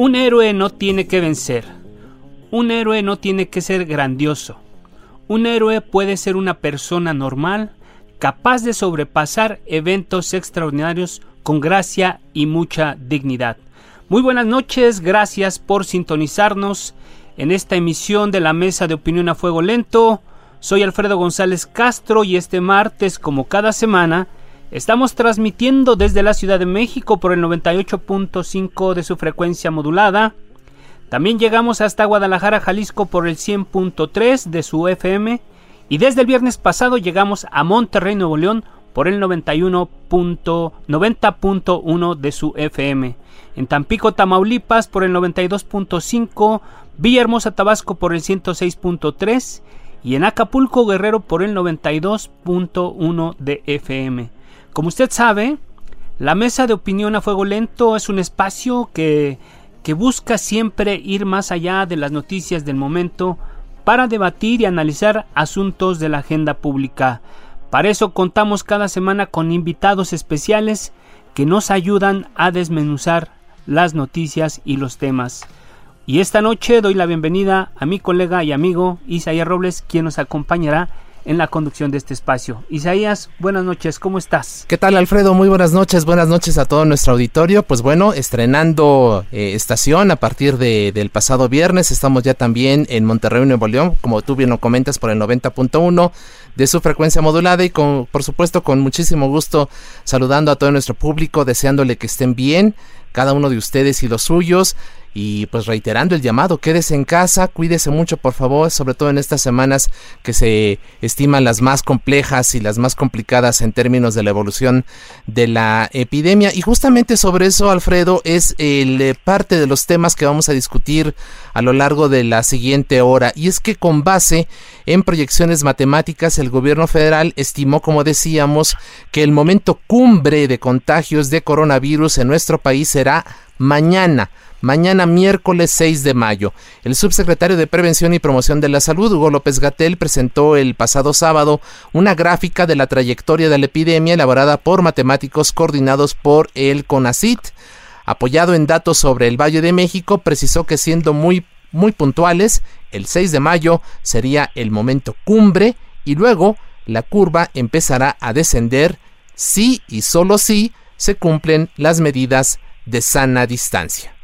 Un héroe no tiene que vencer. Un héroe no tiene que ser grandioso. Un héroe puede ser una persona normal, capaz de sobrepasar eventos extraordinarios con gracia y mucha dignidad. Muy buenas noches, gracias por sintonizarnos en esta emisión de la Mesa de Opinión a Fuego Lento. Soy Alfredo González Castro y este martes, como cada semana, Estamos transmitiendo desde la Ciudad de México por el 98.5 de su frecuencia modulada. También llegamos hasta Guadalajara, Jalisco por el 100.3 de su FM. Y desde el viernes pasado llegamos a Monterrey, Nuevo León por el 91.90.1 de su FM. En Tampico, Tamaulipas por el 92.5. Villahermosa, Tabasco por el 106.3. Y en Acapulco, Guerrero por el 92.1 de FM. Como usted sabe, la mesa de opinión a fuego lento es un espacio que, que busca siempre ir más allá de las noticias del momento para debatir y analizar asuntos de la agenda pública. Para eso contamos cada semana con invitados especiales que nos ayudan a desmenuzar las noticias y los temas. Y esta noche doy la bienvenida a mi colega y amigo Isaías Robles, quien nos acompañará en la conducción de este espacio. Isaías, buenas noches, ¿cómo estás? ¿Qué tal Alfredo? Muy buenas noches, buenas noches a todo nuestro auditorio. Pues bueno, estrenando eh, estación a partir de, del pasado viernes, estamos ya también en Monterrey, Nuevo León, como tú bien lo comentas, por el 90.1 de su frecuencia modulada y con, por supuesto con muchísimo gusto saludando a todo nuestro público, deseándole que estén bien, cada uno de ustedes y los suyos. Y pues reiterando el llamado, quédese en casa, cuídese mucho por favor, sobre todo en estas semanas que se estiman las más complejas y las más complicadas en términos de la evolución de la epidemia. Y justamente sobre eso, Alfredo, es el, eh, parte de los temas que vamos a discutir a lo largo de la siguiente hora. Y es que con base en proyecciones matemáticas, el gobierno federal estimó, como decíamos, que el momento cumbre de contagios de coronavirus en nuestro país será mañana mañana miércoles 6 de mayo. El subsecretario de Prevención y Promoción de la Salud, Hugo López Gatel, presentó el pasado sábado una gráfica de la trayectoria de la epidemia elaborada por matemáticos coordinados por el CONACIT. Apoyado en datos sobre el Valle de México, precisó que siendo muy, muy puntuales, el 6 de mayo sería el momento cumbre y luego la curva empezará a descender si y solo si se cumplen las medidas de sana distancia.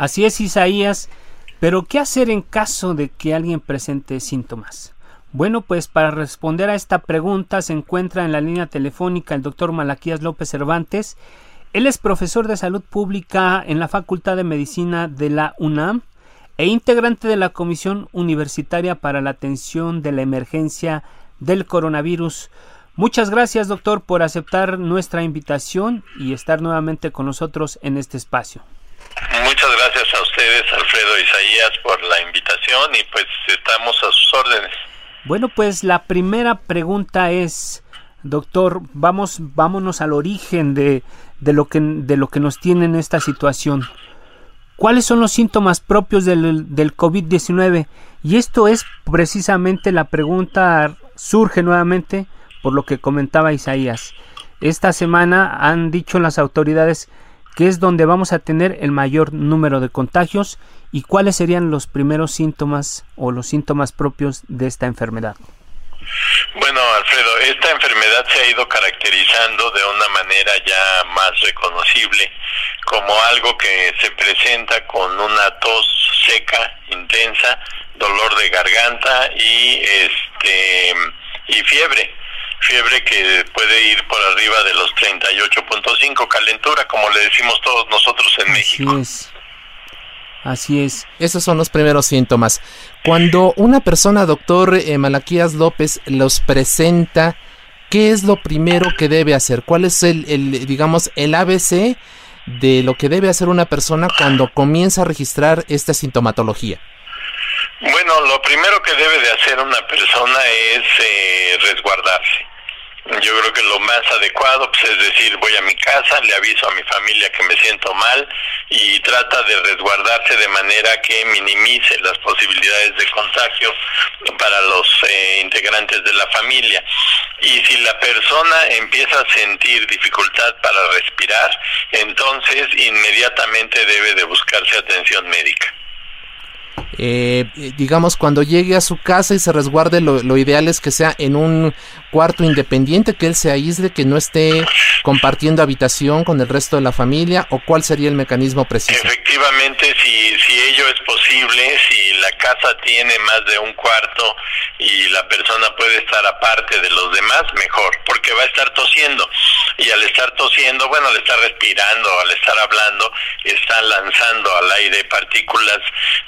Así es Isaías, pero ¿qué hacer en caso de que alguien presente síntomas? Bueno, pues para responder a esta pregunta se encuentra en la línea telefónica el doctor Malaquías López Cervantes. Él es profesor de salud pública en la Facultad de Medicina de la UNAM e integrante de la Comisión Universitaria para la Atención de la Emergencia del Coronavirus. Muchas gracias, doctor, por aceptar nuestra invitación y estar nuevamente con nosotros en este espacio. Muchas gracias a ustedes, Alfredo Isaías, por la invitación y pues estamos a sus órdenes. Bueno, pues la primera pregunta es, doctor, vamos, vámonos al origen de, de, lo, que, de lo que nos tiene en esta situación. ¿Cuáles son los síntomas propios del, del COVID-19? Y esto es precisamente la pregunta, surge nuevamente por lo que comentaba Isaías. Esta semana han dicho las autoridades que es donde vamos a tener el mayor número de contagios y cuáles serían los primeros síntomas o los síntomas propios de esta enfermedad. Bueno, Alfredo, esta enfermedad se ha ido caracterizando de una manera ya más reconocible como algo que se presenta con una tos seca, intensa, dolor de garganta y este y fiebre fiebre que puede ir por arriba de los 38.5, calentura, como le decimos todos nosotros en México. Así es. Así es. Esos son los primeros síntomas. Cuando una persona, doctor eh, Malaquías López, los presenta, ¿qué es lo primero que debe hacer? ¿Cuál es el, el, digamos, el ABC de lo que debe hacer una persona cuando comienza a registrar esta sintomatología? Bueno, lo primero que debe de hacer una persona es eh, resguardarse. Yo creo que lo más adecuado pues, es decir, voy a mi casa, le aviso a mi familia que me siento mal y trata de resguardarse de manera que minimice las posibilidades de contagio para los eh, integrantes de la familia. Y si la persona empieza a sentir dificultad para respirar, entonces inmediatamente debe de buscarse atención médica. Eh, digamos, cuando llegue a su casa y se resguarde, lo, lo, ideal es que sea en un cuarto independiente, que él se aísle, que no esté compartiendo habitación con el resto de la familia, o cuál sería el mecanismo preciso. Efectivamente, si, si ello es posible, si la casa tiene más de un cuarto y la persona puede estar aparte de los demás, mejor, porque va a estar tosiendo. Y al estar tosiendo, bueno, al estar respirando, al estar hablando, está lanzando al aire partículas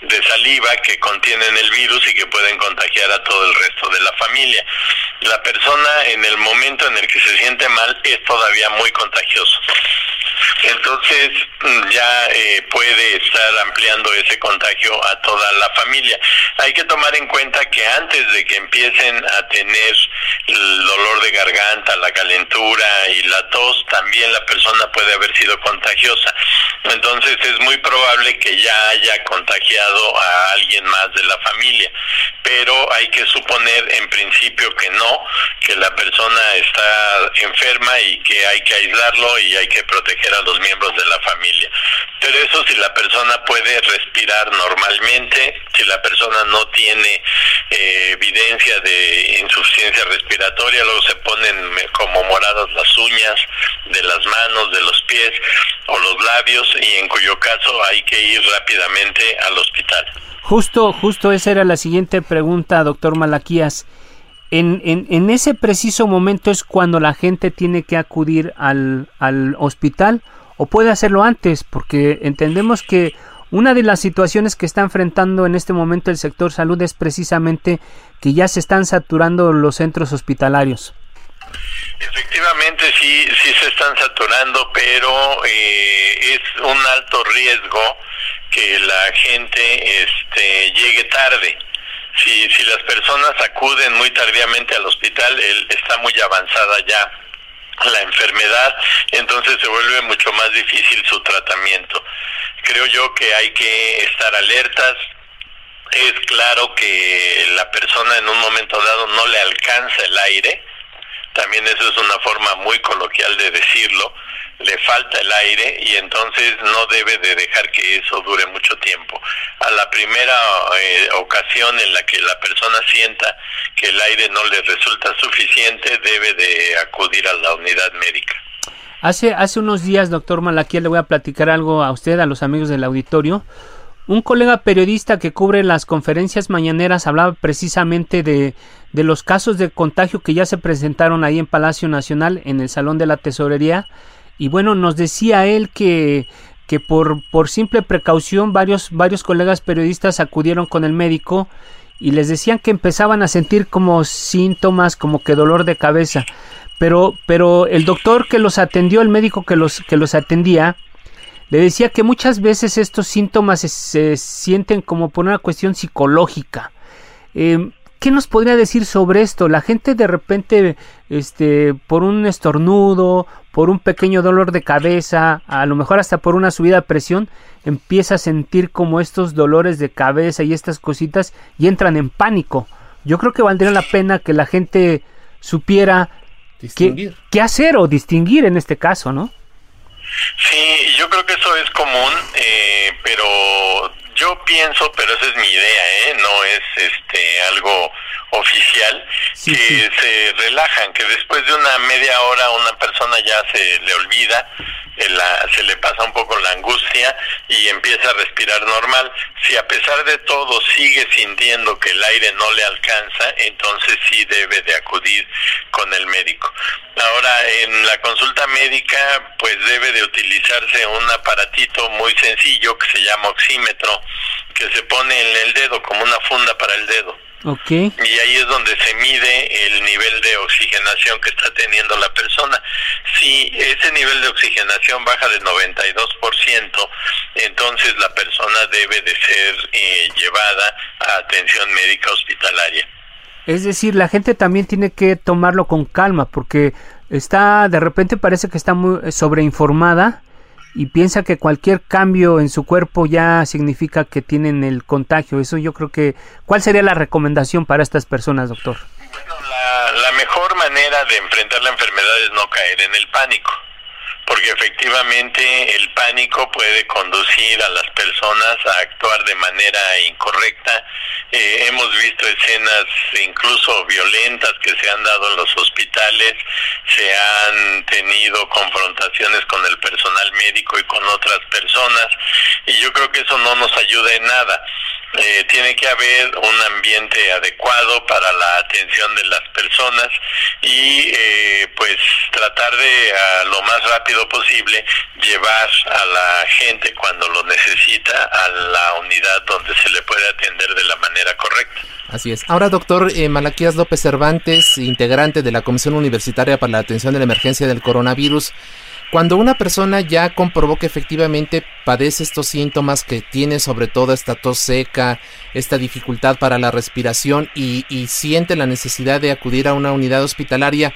de saliva que contienen el virus y que pueden contagiar a todo el resto de la familia. La persona en el momento en el que se siente mal es todavía muy contagioso. Entonces ya eh, puede estar ampliando ese contagio a toda la familia. Hay que tomar en cuenta que antes de que empiecen a tener el dolor de garganta, la calentura y la tos, también la persona puede haber sido contagiosa. Entonces es muy probable que ya haya contagiado a alguien más de la familia, pero hay que suponer en principio que no, que la persona está enferma y que hay que aislarlo y hay que proteger a los miembros de la familia. Pero eso si la persona puede respirar normalmente, si la persona no tiene eh, evidencia de insuficiencia respiratoria, luego se ponen como moradas las uñas de las manos, de los pies o los labios y en cuyo caso hay que ir rápidamente al hospital. Justo, justo esa era la siguiente pregunta, doctor Malaquías. En, en, en, ese preciso momento es cuando la gente tiene que acudir al, al hospital o puede hacerlo antes, porque entendemos que una de las situaciones que está enfrentando en este momento el sector salud es precisamente que ya se están saturando los centros hospitalarios. Efectivamente, sí, sí se están saturando, pero eh, es un alto riesgo que la gente este, llegue tarde. Si, si las personas acuden muy tardíamente al hospital, él está muy avanzada ya la enfermedad, entonces se vuelve mucho más difícil su tratamiento. Creo yo que hay que estar alertas. Es claro que la persona en un momento dado no le alcanza el aire, también eso es una forma muy coloquial de decirlo, le falta el aire y entonces no debe de dejar que eso dure mucho tiempo. A la primera eh, ocasión en la que la persona sienta que el aire no le resulta suficiente, debe de acudir a la unidad médica. Hace, hace unos días, doctor Malaquía, le voy a platicar algo a usted, a los amigos del auditorio. Un colega periodista que cubre las conferencias mañaneras hablaba precisamente de, de los casos de contagio que ya se presentaron ahí en Palacio Nacional, en el Salón de la Tesorería. Y bueno, nos decía él que, que por, por simple precaución varios, varios colegas periodistas acudieron con el médico y les decían que empezaban a sentir como síntomas, como que dolor de cabeza. Pero, pero el doctor que los atendió, el médico que los, que los atendía, le decía que muchas veces estos síntomas se, sienten como por una cuestión psicológica. Eh, ¿Qué nos podría decir sobre esto? La gente de repente, este, por un estornudo, por un pequeño dolor de cabeza, a lo mejor hasta por una subida de presión, empieza a sentir como estos dolores de cabeza y estas cositas y entran en pánico. Yo creo que valdría la pena que la gente supiera qué, qué hacer o distinguir en este caso, ¿no? Sí, yo creo que eso es común, eh, pero yo pienso, pero esa es mi idea, ¿eh? no es este algo oficial que se relajan, que después de una media hora una persona ya se le olvida, eh, se le pasa un poco la angustia y empieza a respirar normal. Si a pesar de todo sigue sintiendo que el aire no le alcanza, entonces sí debe de acudir con el médico. Ahora, en la consulta médica, pues debe de utilizarse un aparatito muy sencillo que se llama oxímetro, que se pone en el dedo como una funda para el dedo. Okay. Y ahí es donde se mide el nivel de oxigenación que está teniendo la persona. Si ese nivel de oxigenación baja del 92%, entonces la persona debe de ser eh, llevada a atención médica hospitalaria. Es decir, la gente también tiene que tomarlo con calma porque está, de repente parece que está muy sobreinformada y piensa que cualquier cambio en su cuerpo ya significa que tienen el contagio. Eso yo creo que... ¿Cuál sería la recomendación para estas personas, doctor? Bueno, la, la mejor manera de enfrentar la enfermedad es no caer en el pánico porque efectivamente el pánico puede conducir a las personas a actuar de manera incorrecta. Eh, hemos visto escenas incluso violentas que se han dado en los hospitales, se han tenido confrontaciones con el personal médico y con otras personas, y yo creo que eso no nos ayuda en nada. Eh, tiene que haber un ambiente adecuado para la atención de las personas y eh, pues tratar de a lo más rápido posible llevar a la gente cuando lo necesita a la unidad donde se le puede atender de la manera correcta. Así es. Ahora, doctor eh, Malaquías López Cervantes, integrante de la Comisión Universitaria para la Atención de la Emergencia del Coronavirus, cuando una persona ya comprobó que efectivamente padece estos síntomas, que tiene sobre todo esta tos seca, esta dificultad para la respiración y, siente la necesidad de acudir a una unidad hospitalaria,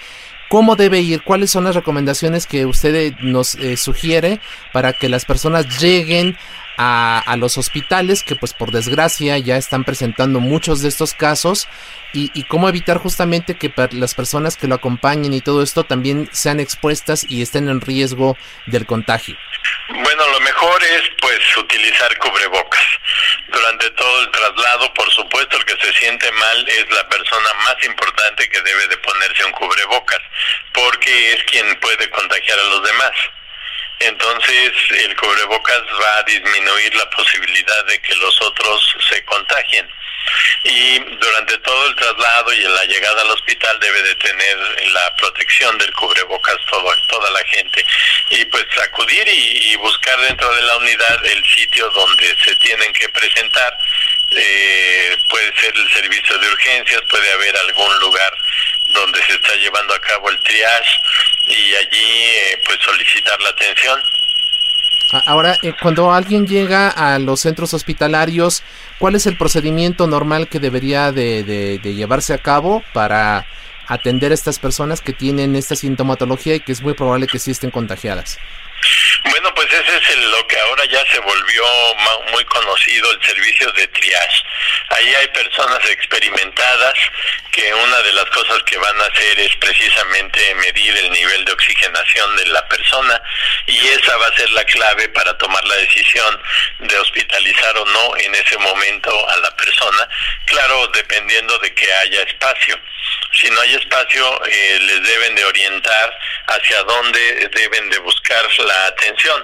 ¿Cómo debe ir? ¿Cuáles son las recomendaciones que usted eh, nos eh, sugiere para que las personas lleguen a, a, los hospitales que pues por desgracia ya están presentando muchos de estos casos y, cómo evitar justamente que las personas que lo acompañen y todo esto también sean expuestas y estén en riesgo del contagio. Bueno, lo mejor es pues utilizar cubrebocas. Durante todo el traslado, por supuesto, el que se siente mal es la persona más importante que debe de ponerse un cubrebocas, porque es quien puede contagiar a los demás. Entonces el cubrebocas va a disminuir la posibilidad de que los otros se contagien. Y durante todo el traslado y en la llegada al hospital debe de tener la protección del cubrebocas todo, toda la gente. Y pues acudir y, buscar dentro de la unidad el sitio donde se tienen que presentar eh, puede ser el servicio de urgencias puede haber algún lugar donde se está llevando a cabo el triage y allí eh, pues solicitar la atención Ahora, eh, cuando alguien llega a los centros hospitalarios, ¿cuál es el procedimiento normal que debería de, llevarse a cabo para atender a estas personas que tienen esta sintomatología y que es muy probable que sí estén contagiadas? Bueno, pues ese es lo que ahora ya se volvió muy conocido, el servicio de triage. Ahí hay personas experimentadas que una de las cosas que van a hacer es precisamente medir el nivel de oxigenación de la persona y esa va a ser la clave para tomar la decisión de hospitalizar o no en ese momento a la persona, claro, dependiendo de que haya espacio. Si no hay espacio, eh, les deben de orientar hacia dónde deben de buscar la atención,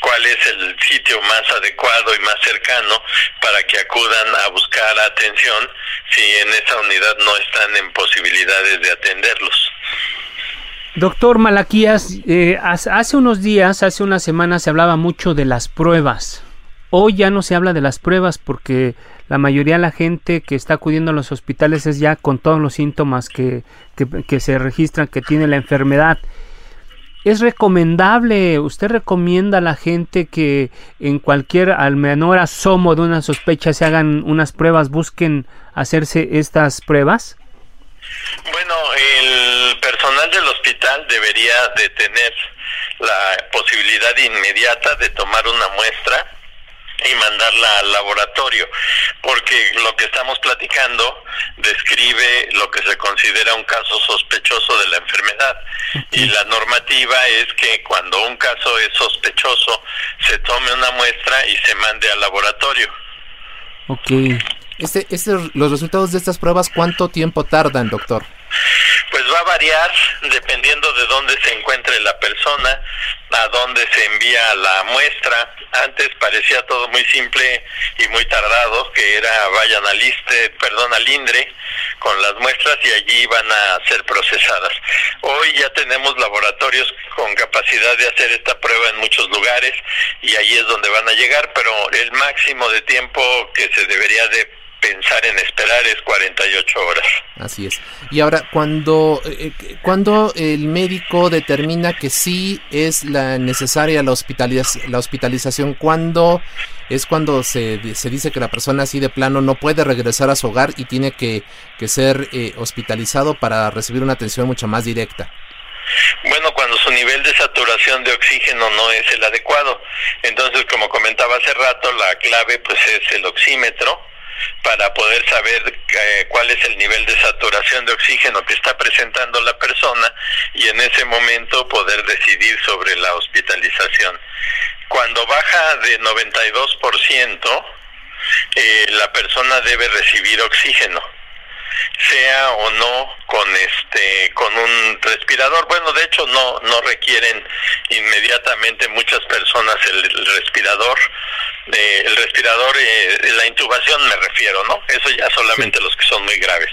cuál es el sitio más adecuado y más cercano para que acudan a buscar atención si en esa unidad no están en posibilidades de atenderlos. Doctor Malaquías, eh, hace unos días, hace unas semanas se hablaba mucho de las pruebas. Hoy ya no se habla de las pruebas porque la mayoría de la gente que está acudiendo a los hospitales es ya con todos los síntomas que, que se registran que tiene la enfermedad. ¿Es recomendable, usted recomienda a la gente que en cualquier al menor asomo de una sospecha se hagan unas pruebas, busquen hacerse estas pruebas? Bueno, el personal del hospital debería de tener la posibilidad inmediata de tomar una muestra y mandarla al laboratorio, porque lo que estamos platicando describe lo que se considera un caso sospechoso de la enfermedad y la normativa es que cuando un caso es sospechoso se tome una muestra y se mande al laboratorio. Ok. Este, este, los resultados de estas pruebas, ¿cuánto tiempo tardan, doctor? Pues va a variar dependiendo de dónde se encuentre la persona, a dónde se envía la muestra. Antes parecía todo muy simple y muy tardado, que era vayan al ISTE, perdón, al INDRE con las muestras y allí van a ser procesadas. Hoy ya tenemos laboratorios con capacidad de hacer esta prueba en muchos lugares y ahí es donde van a llegar, pero el máximo de tiempo que se debería de pensar en esperar es 48 horas. Así es. Y ahora, cuando, eh, eh, cuando el médico determina que sí es la necesaria la, hospitaliz la hospitalización, ¿cuándo es cuando se, se, dice que la persona así de plano no puede regresar a su hogar y tiene que, que ser eh, hospitalizado para recibir una atención mucho más directa? Bueno, cuando su nivel de saturación de oxígeno no es el adecuado. Entonces, como comentaba hace rato, la clave pues es el oxímetro para poder saber eh, cuál es el nivel de saturación de oxígeno que está presentando la persona y en ese momento poder decidir sobre la hospitalización. Cuando baja de 92%, eh, la persona debe recibir oxígeno sea o no con este con un respirador bueno de hecho no no requieren inmediatamente muchas personas el, respirador eh, el respirador eh, la intubación me refiero no eso ya solamente los que son muy graves.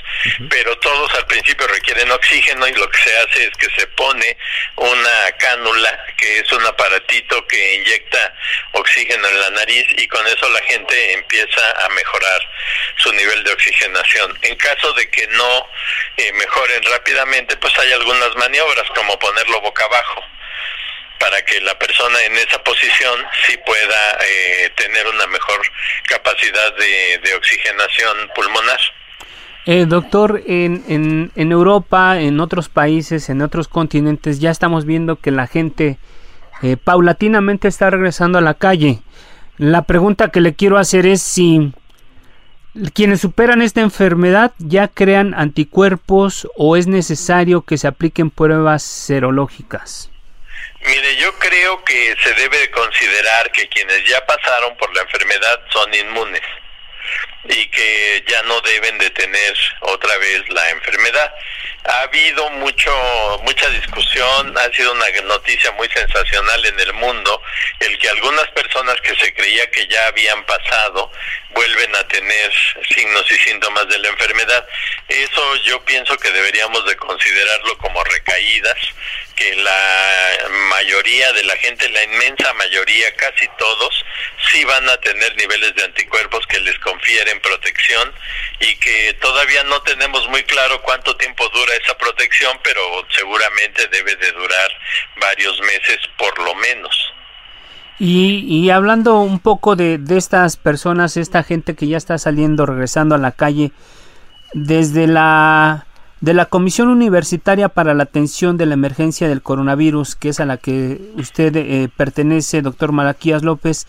Pero todos al principio requieren oxígeno y lo que se hace es que se pone una cánula que es un aparatito que inyecta oxígeno en la nariz y con eso la gente empieza a mejorar su nivel de oxigenación. En caso de que no eh, mejoren rápidamente, pues hay algunas maniobras como ponerlo boca abajo para que la persona en esa posición sí pueda eh, tener una mejor capacidad de, oxigenación pulmonar. Eh, doctor, en, en, en, Europa, en otros países, en otros continentes, ya estamos viendo que la gente eh, paulatinamente está regresando a la calle. La pregunta que le quiero hacer es si quienes superan esta enfermedad ya crean anticuerpos o es necesario que se apliquen pruebas serológicas? Mire, yo creo que se debe considerar que quienes ya pasaron por la enfermedad son inmunes y que ya no deben de tener otra vez la enfermedad. Ha habido mucho mucha discusión, ha sido una noticia muy sensacional en el mundo el que algunas personas que se creía que ya habían pasado vuelven a tener signos y síntomas de la enfermedad. Eso yo pienso que deberíamos de considerarlo como recaídas, que la mayoría de la gente, la inmensa mayoría, casi todos, sí van a tener niveles de anticuerpos que les confieren protección y que todavía no tenemos muy claro cuánto tiempo dura esa protección, pero seguramente debe de durar varios meses por lo menos. Y, y hablando un poco de, de estas personas, esta gente que ya está saliendo, regresando a la calle, desde la de la Comisión Universitaria para la Atención de la Emergencia del Coronavirus, que es a la que usted eh, pertenece, doctor Malaquías López,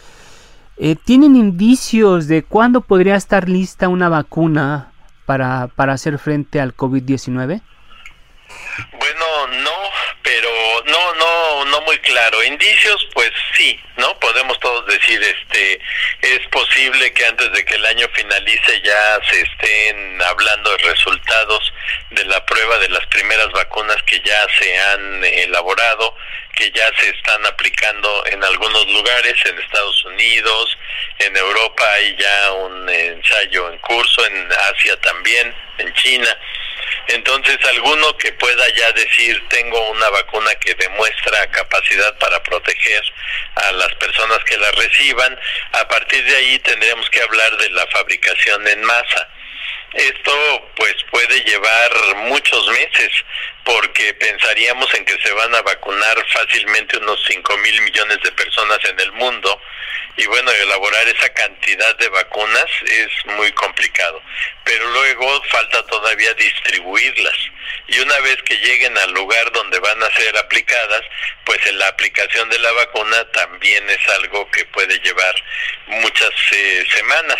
eh, ¿tienen indicios de cuándo podría estar lista una vacuna para, para hacer frente al COVID-19? Bueno, no, no, no, no muy claro. Indicios, pues sí, ¿no? Podemos todos decir, este, es posible que antes de que el año finalice ya se estén hablando de resultados de la prueba de las primeras vacunas que ya se han elaborado, que ya se están aplicando en algunos lugares, en Estados Unidos, en Europa hay ya un ensayo en curso, en Asia también, en China. Entonces, alguno que pueda ya decir, tengo una vacuna que demuestra capacidad para proteger a las personas que la reciban, a partir de ahí tendremos que hablar de la fabricación en masa. Esto pues puede llevar muchos meses porque pensaríamos en que se van a vacunar fácilmente unos 5 mil millones de personas en el mundo. Y bueno, elaborar esa cantidad de vacunas es muy complicado, pero luego falta todavía distribuirlas. Y una vez que lleguen al lugar donde van a ser aplicadas, pues en la aplicación de la vacuna también es algo que puede llevar muchas eh, semanas.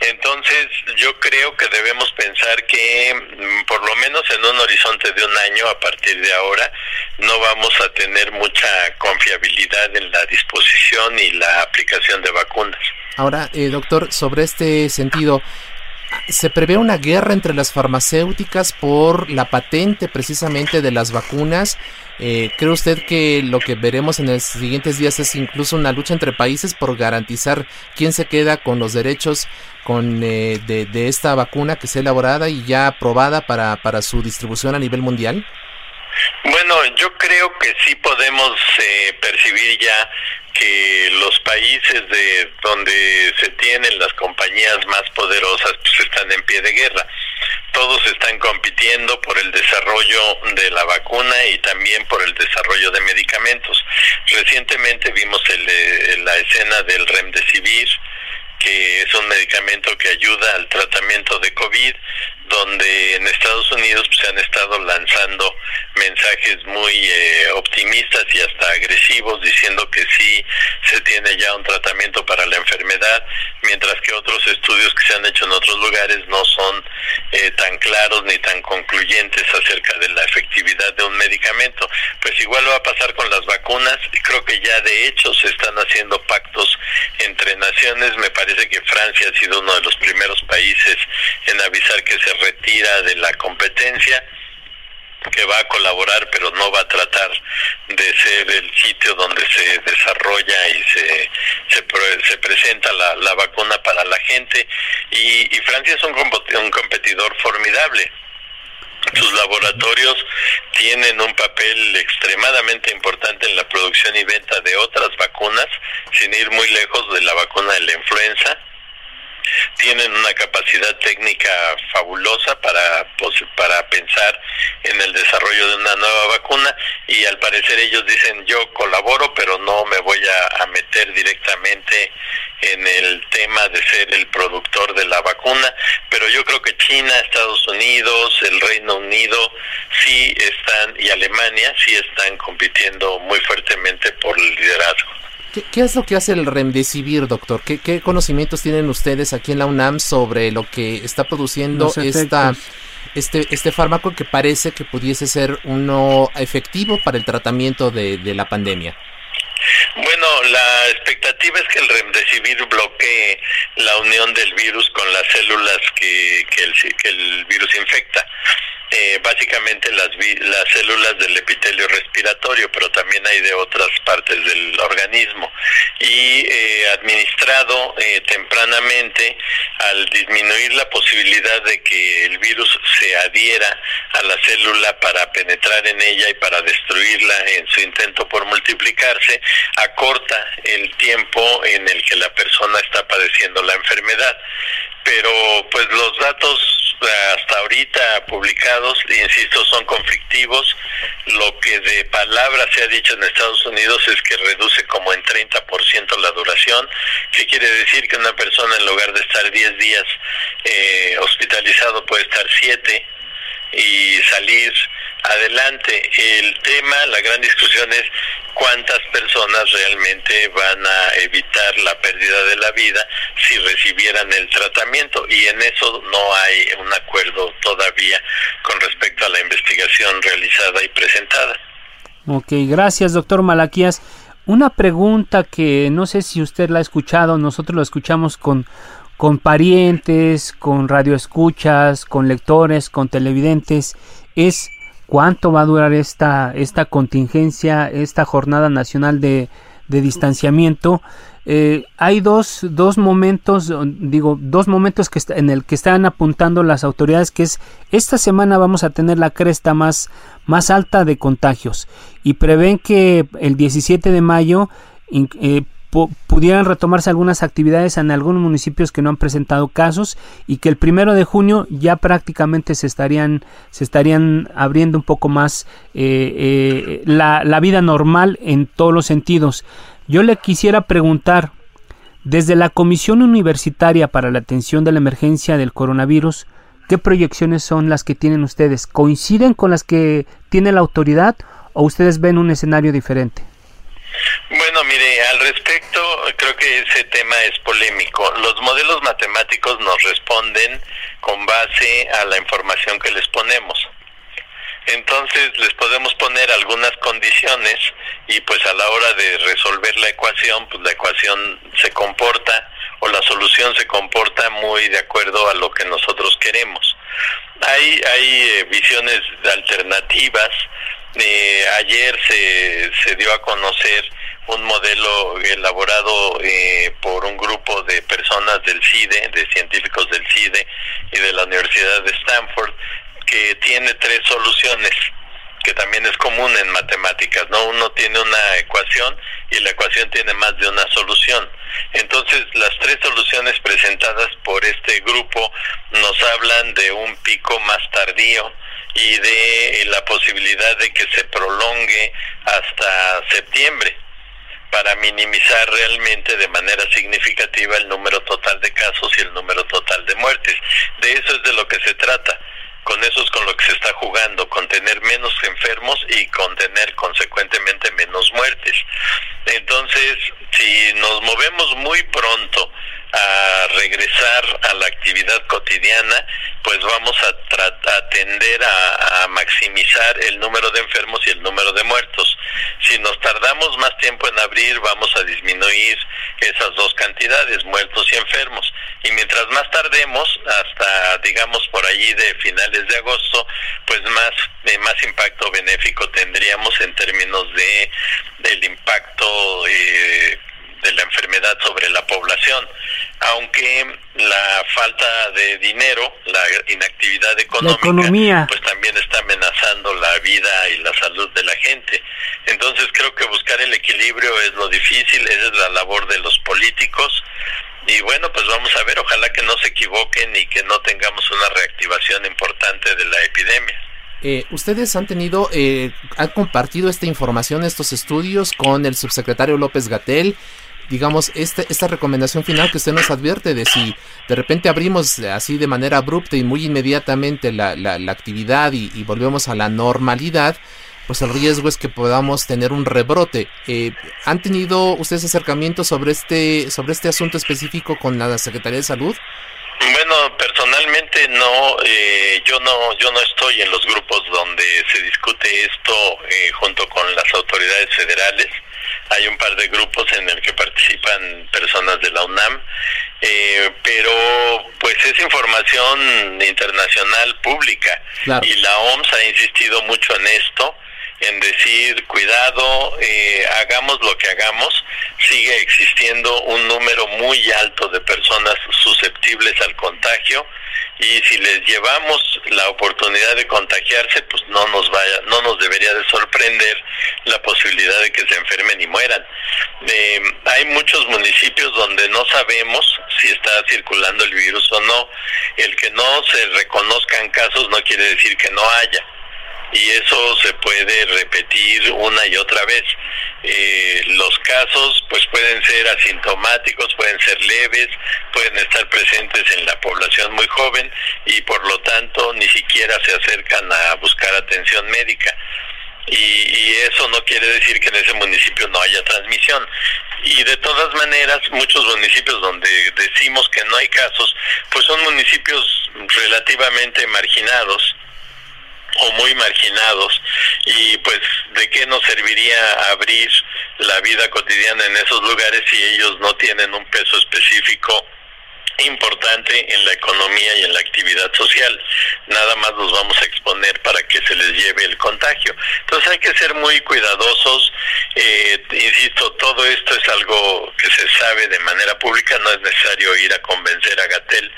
Entonces yo creo que debemos pensar que mm, por lo menos en un horizonte de un año a partir de ahora no vamos a tener mucha confiabilidad en la disposición y la aplicación de vacunas. Ahora, eh, doctor, sobre este sentido, se prevé una guerra entre las farmacéuticas por la patente precisamente de las vacunas. Eh, ¿Cree usted que lo que veremos en los siguientes días es incluso una lucha entre países por garantizar quién se queda con los derechos con, eh, de, esta vacuna que sea elaborada y ya aprobada para, para su distribución a nivel mundial? Bueno, yo creo que sí podemos eh, percibir ya que los países de donde se tienen las compañías más poderosas pues están en pie de guerra. Todos están compitiendo por el desarrollo de la vacuna y también por el desarrollo de medicamentos. Recientemente vimos el, eh, la escena del remdesivir, que es un medicamento que ayuda al tratamiento de COVID, donde en Estados Unidos se han estado lanzando mensajes muy eh, optimistas y hasta agresivos diciendo que sí se tiene ya un tratamiento para la enfermedad, mientras que otros estudios que se han hecho en otros lugares no son eh, tan claros ni tan concluyentes acerca de la efectividad de un medicamento. Pues igual va a pasar con las vacunas, creo que ya de hecho se están haciendo pactos entre naciones, me parece que Francia ha sido uno de los primeros países en avisar que se retira de la competencia que va a colaborar pero no va a tratar de ser el sitio donde se desarrolla y se se, se presenta la, la, vacuna para la gente. Y, y Francia es un, un competidor formidable. Sus laboratorios tienen un papel extremadamente importante en la producción y venta de otras vacunas, sin ir muy lejos de la vacuna de la influenza tienen una capacidad técnica fabulosa para, para pensar en el desarrollo de una nueva vacuna y al parecer ellos dicen yo colaboro pero no me voy a, a meter directamente en el tema de ser el productor de la vacuna, pero yo creo que China, Estados Unidos, el Reino Unido sí están y Alemania sí están compitiendo muy fuertemente por el liderazgo. ¿Qué, es lo que hace el Remdesivir, doctor? ¿Qué, conocimientos tienen ustedes aquí en la UNAM sobre lo que está produciendo esta, este, este fármaco que parece que pudiese ser uno efectivo para el tratamiento de, la pandemia? Bueno, la expectativa es que el remdesivir bloquee la unión del virus con las células que, que, el, que el virus infecta. Eh, básicamente las, las células del epitelio respiratorio, pero también hay de otras partes del organismo. Y eh, administrado eh, tempranamente, al disminuir la posibilidad de que el virus se adhiera a la célula para penetrar en ella y para destruirla en su intento por multiplicarse, acorta el tiempo en el que la persona está padeciendo la enfermedad. Pero pues los datos hasta ahorita publicados, insisto, son conflictivos. Lo que de palabra se ha dicho en Estados Unidos es que reduce como en 30% la duración, que quiere decir que una persona en lugar de estar 10 días eh, hospitalizado puede estar 7 y salir adelante. El tema, la gran discusión es cuántas personas realmente van a evitar la pérdida de la vida si recibieran el tratamiento y en eso no hay un acuerdo todavía con respecto a la investigación realizada y presentada. Ok, gracias doctor Malaquías. Una pregunta que no sé si usted la ha escuchado, nosotros lo escuchamos con, con parientes, con radioescuchas, con lectores, con televidentes, es cuánto va a durar esta, esta contingencia, esta jornada nacional de, distanciamiento. Eh, hay dos, dos momentos, digo, dos momentos que en el que están apuntando las autoridades, que es esta semana vamos a tener la cresta más, más alta de contagios y prevén que el 17 de mayo eh, pudieran retomarse algunas actividades en algunos municipios que no han presentado casos y que el primero de junio ya prácticamente se estarían se estarían abriendo un poco más eh, eh, la, la vida normal en todos los sentidos. Yo le quisiera preguntar desde la Comisión Universitaria para la Atención de la Emergencia del Coronavirus, ¿qué proyecciones son las que tienen ustedes? ¿Coinciden con las que tiene la autoridad o ustedes ven un escenario diferente? Bueno, mire, al respecto, creo que ese tema es polémico. Los modelos matemáticos nos responden con base a la información que les ponemos. Entonces les podemos poner algunas condiciones y pues a la hora de resolver la ecuación, pues la ecuación se comporta o la solución se comporta muy de acuerdo a lo que nosotros queremos. Hay, hay eh, visiones alternativas. Eh, ayer se, se dio a conocer un modelo elaborado eh, por un grupo de personas del CIDE, de científicos del CIDE y de la Universidad de Stanford, que tiene tres soluciones que también es común en matemáticas, ¿no? Uno tiene una ecuación y la ecuación tiene más de una solución. Entonces, las tres soluciones presentadas por este grupo nos hablan de un pico más tardío y de la posibilidad de que se prolongue hasta septiembre para minimizar realmente de manera significativa el número total de casos y el número total de muertes. De eso es de lo que se trata con eso es con lo que se está jugando, con tener menos enfermos y con tener consecuentemente menos muertes. Entonces, si nos movemos muy pronto a regresar a la actividad cotidiana, pues vamos a, a tender a, maximizar el número de enfermos y el número de muertos. Si nos tardamos más tiempo en abrir, vamos a disminuir esas dos cantidades, muertos y enfermos. Y mientras más tardemos, hasta digamos por allí de finales de agosto, pues más, eh, más impacto benéfico tendríamos en términos de del impacto eh, de la enfermedad sobre la población, aunque la falta de dinero, la inactividad económica, pues también está amenazando la vida y la salud de la gente. Entonces creo que buscar el equilibrio es lo difícil, esa es la labor de los políticos. Y bueno, pues vamos a ver, ojalá que no se equivoquen y que no tengamos una reactivación importante de la epidemia. Eh, ustedes han tenido, eh, han compartido esta información, estos estudios con el subsecretario López Gatel digamos, este, esta recomendación final que usted nos advierte de si de repente abrimos así de manera abrupta y muy inmediatamente la, la, actividad y, volvemos a la normalidad, pues el riesgo es que podamos tener un rebrote. Eh, ¿Han tenido ustedes acercamientos sobre este, sobre este asunto específico con la Secretaría de Salud? Bueno, personalmente no, eh, yo no, yo no estoy en los grupos donde se discute esto eh, junto con las autoridades federales hay un par de grupos en el que participan personas de la UNAM, eh, pero pues es información internacional pública. Y la OMS ha insistido mucho en esto en decir, cuidado, eh, hagamos lo que hagamos, sigue existiendo un número muy alto de personas susceptibles al contagio y si les llevamos la oportunidad de contagiarse, pues no nos vaya, no nos debería de sorprender la posibilidad de que se enfermen y mueran. Eh, hay muchos municipios donde no sabemos si está circulando el virus o no. El que no se reconozcan casos no quiere decir que no haya y eso se puede repetir una y otra vez. Eh, los casos pues pueden ser asintomáticos, pueden ser leves, pueden estar presentes en la población muy joven y por lo tanto ni siquiera se acercan a buscar atención médica. Y, y, eso no quiere decir que en ese municipio no haya transmisión. Y de todas maneras, muchos municipios donde decimos que no hay casos, pues son municipios relativamente marginados o muy marginados y pues de qué nos serviría abrir la vida cotidiana en esos lugares si ellos no tienen un peso específico importante en la economía y en la actividad social. Nada más nos vamos a exponer para que se les lleve el contagio. Entonces hay que ser muy cuidadosos. Eh, insisto, todo esto es algo que se sabe de manera pública. No es necesario ir a convencer a Gatel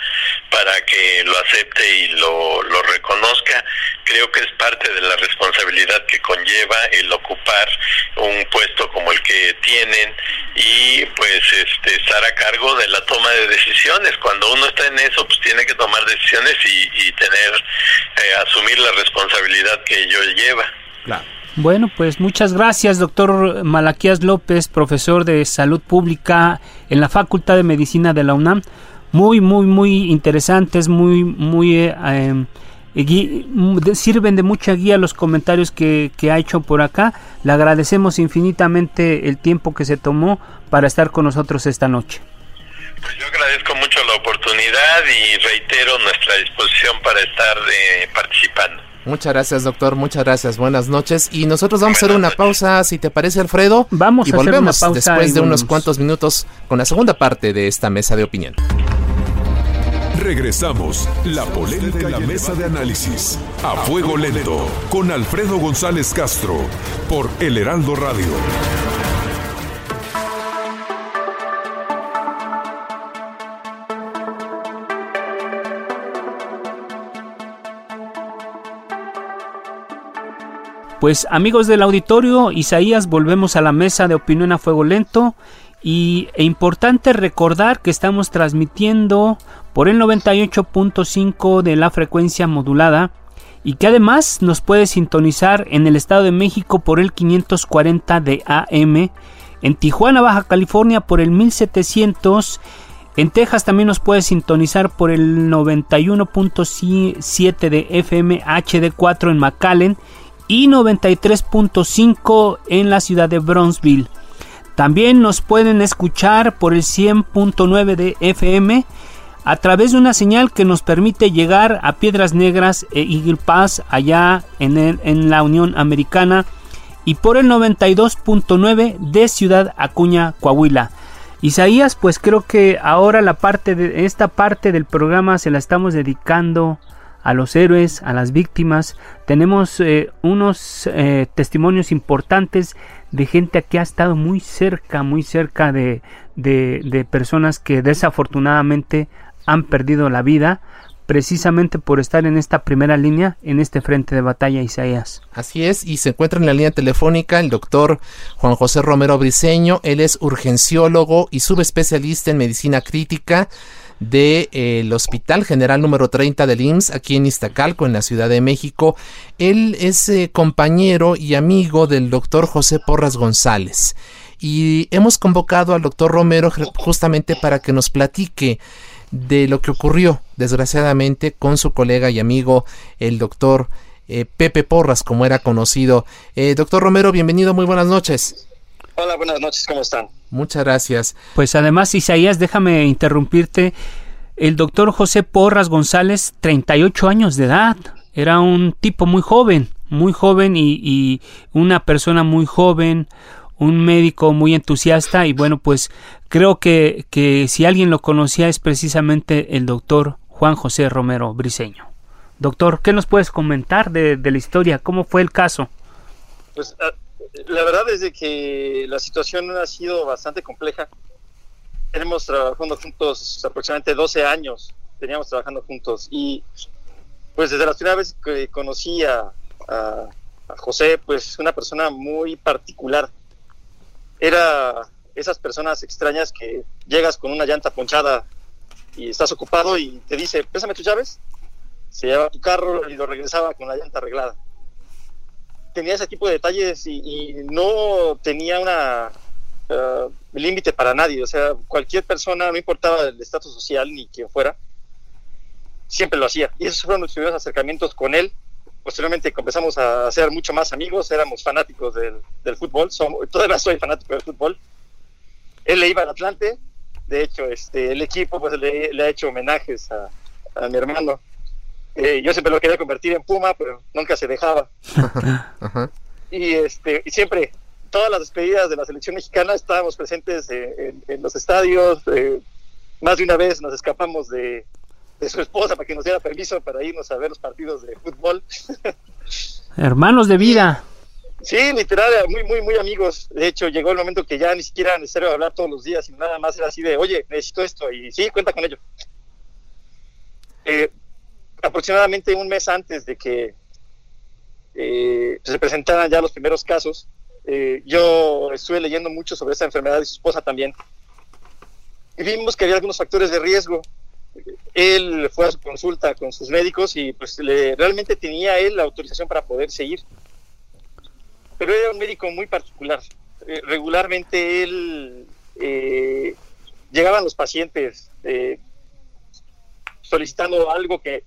para que lo acepte y lo, reconozca. Creo que es parte de la responsabilidad que conlleva el ocupar un puesto como el que tienen y pues este, estar a cargo de la toma de decisiones cuando uno está en eso, pues tiene que tomar decisiones y, tener, eh, asumir la responsabilidad que ello lleva. Bueno, pues muchas gracias, doctor Malaquías López, profesor de salud pública en la Facultad de Medicina de la UNAM. Muy, muy, muy interesantes, muy, muy... Eh, em, sirven de mucha guía los comentarios que, que, ha hecho por acá. Le agradecemos infinitamente el tiempo que se tomó para estar con nosotros esta noche. Pues yo agradezco mucho la oportunidad y reitero nuestra disposición para estar eh, participando. Muchas gracias, doctor. Muchas gracias. Buenas noches. Y nosotros vamos a hacer una pausa, si te parece, Alfredo. Vamos y a volvemos hacer una pausa después de unos cuantos minutos con la segunda parte de esta mesa de opinión. Regresamos. La polémica y la mesa de análisis. A fuego lento. Con Alfredo González Castro. Por El Heraldo Radio. Pues amigos del auditorio, Isaías, volvemos a la mesa de opinión a fuego lento y e importante recordar que estamos transmitiendo por el 98.5 de la frecuencia modulada y que además nos puede sintonizar en el Estado de México por el 540 de AM, en Tijuana, Baja California por el 1700, en Texas también nos puede sintonizar por el 91.7 de FM HD4 en McAllen y 93.5 en la ciudad de Bronzeville. También nos pueden escuchar por el 100.9 de FM a través de una señal que nos permite llegar a Piedras Negras e Eagle Pass allá en, en la Unión Americana y por el 92.9 de Ciudad Acuña, Coahuila. Isaías, pues creo que ahora la parte de esta parte del programa se la estamos dedicando a los héroes, a las víctimas. Tenemos eh, unos eh, testimonios importantes de gente que ha estado muy cerca, muy cerca de, de, de personas que desafortunadamente han perdido la vida precisamente por estar en esta primera línea, en este frente de batalla, Isaías. Así es, y se encuentra en la línea telefónica el doctor Juan José Romero Briceño. Él es urgenciólogo y subespecialista en medicina crítica del Hospital General número 30 del IMSS aquí en Iztacalco, en la Ciudad de México. Él es eh, compañero y amigo del doctor José Porras González. Y hemos convocado al doctor Romero ju- justamente para que nos platique de lo que ocurrió, desgraciadamente, con su colega y amigo, el doctor eh, Pepe Porras, como era conocido. Eh, doctor Romero, bienvenido, muy buenas noches. Hola, buenas noches, ¿cómo están? Muchas gracias. Pues además, Isaías, déjame interrumpirte. El doctor José Porras González, 38 años de edad. Era un tipo muy joven, muy joven y, y una persona muy joven, un médico muy entusiasta y bueno, pues creo que, que si alguien lo conocía es precisamente el doctor Juan José Romero Briceño. Doctor, ¿qué nos puedes comentar de, de la historia? ¿Cómo fue el caso? Pues ah, la verdad es de que la situación ha sido bastante compleja. Tenemos trabajando juntos aproximadamente 12 años, teníamos trabajando juntos y pues desde la primera vez que conocí a, a- a José, pues una persona muy particular. Era esas personas extrañas que llegas con una llanta ponchada y estás ocupado y te dice, pésame tus llaves. Se lleva tu carro y lo regresaba con la llanta arreglada. Tenía ese tipo de detalles y, no tenía una eh, límite para nadie. O sea, cualquier persona, no importaba el estatus social ni quien fuera, siempre lo hacía. Y esos fueron los primeros acercamientos con él. Posteriormente comenzamos a ser mucho más amigos, éramos fanáticos del, del fútbol, Somos- todavía soy fanático del fútbol. Él le iba al Atlante, de hecho, este, el equipo pues, le, le ha hecho homenajes a, a mi hermano. Eh, yo siempre lo quería convertir en Puma, pero nunca se dejaba. Ajá. Y, este, y siempre, todas las despedidas de la selección mexicana estábamos presentes eh, en, en los estadios. eh, más de una vez nos escapamos de, de su esposa para que nos diera permiso para irnos a ver los partidos de fútbol. Hermanos de vida. Sí, literal, muy, muy, muy amigos. De hecho, llegó el momento que ya ni siquiera era necesario hablar todos los días, sino nada más era así de, oye, necesito esto, y sí, cuenta con ello. Eh, aproximadamente un mes antes de que eh, se presentaran ya los primeros casos, eh, yo estuve leyendo mucho sobre esta enfermedad y su esposa también, y vimos que había algunos factores de riesgo. Él fue a su consulta con sus médicos y pues le, realmente tenía él la autorización para poder seguir pero era un médico muy particular. Eh, regularmente él eh, llegaban los pacientes eh, solicitando algo que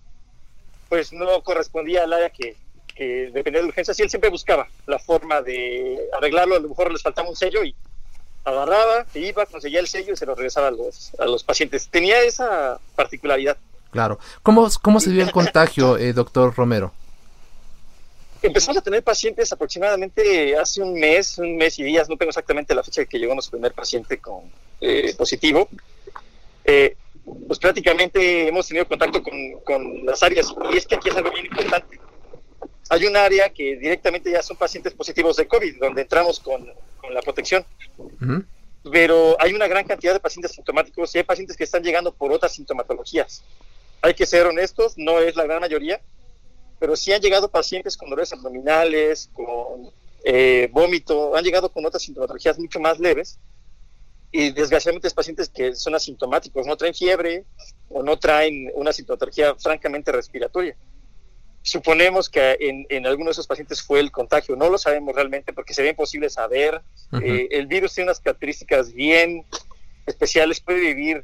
pues no correspondía al área que, que dependía de urgencias y él siempre buscaba la forma de arreglarlo. A lo mejor les faltaba un sello y agarraba, se iba, conseguía el sello y se lo regresaba a los, a los pacientes. Tenía esa particularidad. Claro. ¿Cómo, cómo se dio el contagio, eh, doctor Romero? empezamos a tener pacientes aproximadamente hace un mes, un mes y días, no tengo exactamente la fecha que llegó nuestro primer paciente con eh, positivo. Eh, pues prácticamente hemos tenido contacto con, con, las áreas y es que aquí es algo bien importante. Hay un área que directamente ya son pacientes positivos de COVID, donde entramos con, con la protección. Pero hay una gran cantidad de pacientes sintomáticos y hay pacientes que están llegando por otras sintomatologías. Hay que ser honestos, no es la gran mayoría, pero sí han llegado pacientes con dolores abdominales, con eh, vómito, han llegado con otras sintomatologías mucho más leves y desgraciadamente es pacientes que son asintomáticos, no traen fiebre o no traen una sintomatología francamente respiratoria. Suponemos que en, en algunos de esos pacientes fue el contagio, no lo sabemos realmente porque sería imposible saber. Eh, el virus tiene unas características bien especiales, puede vivir,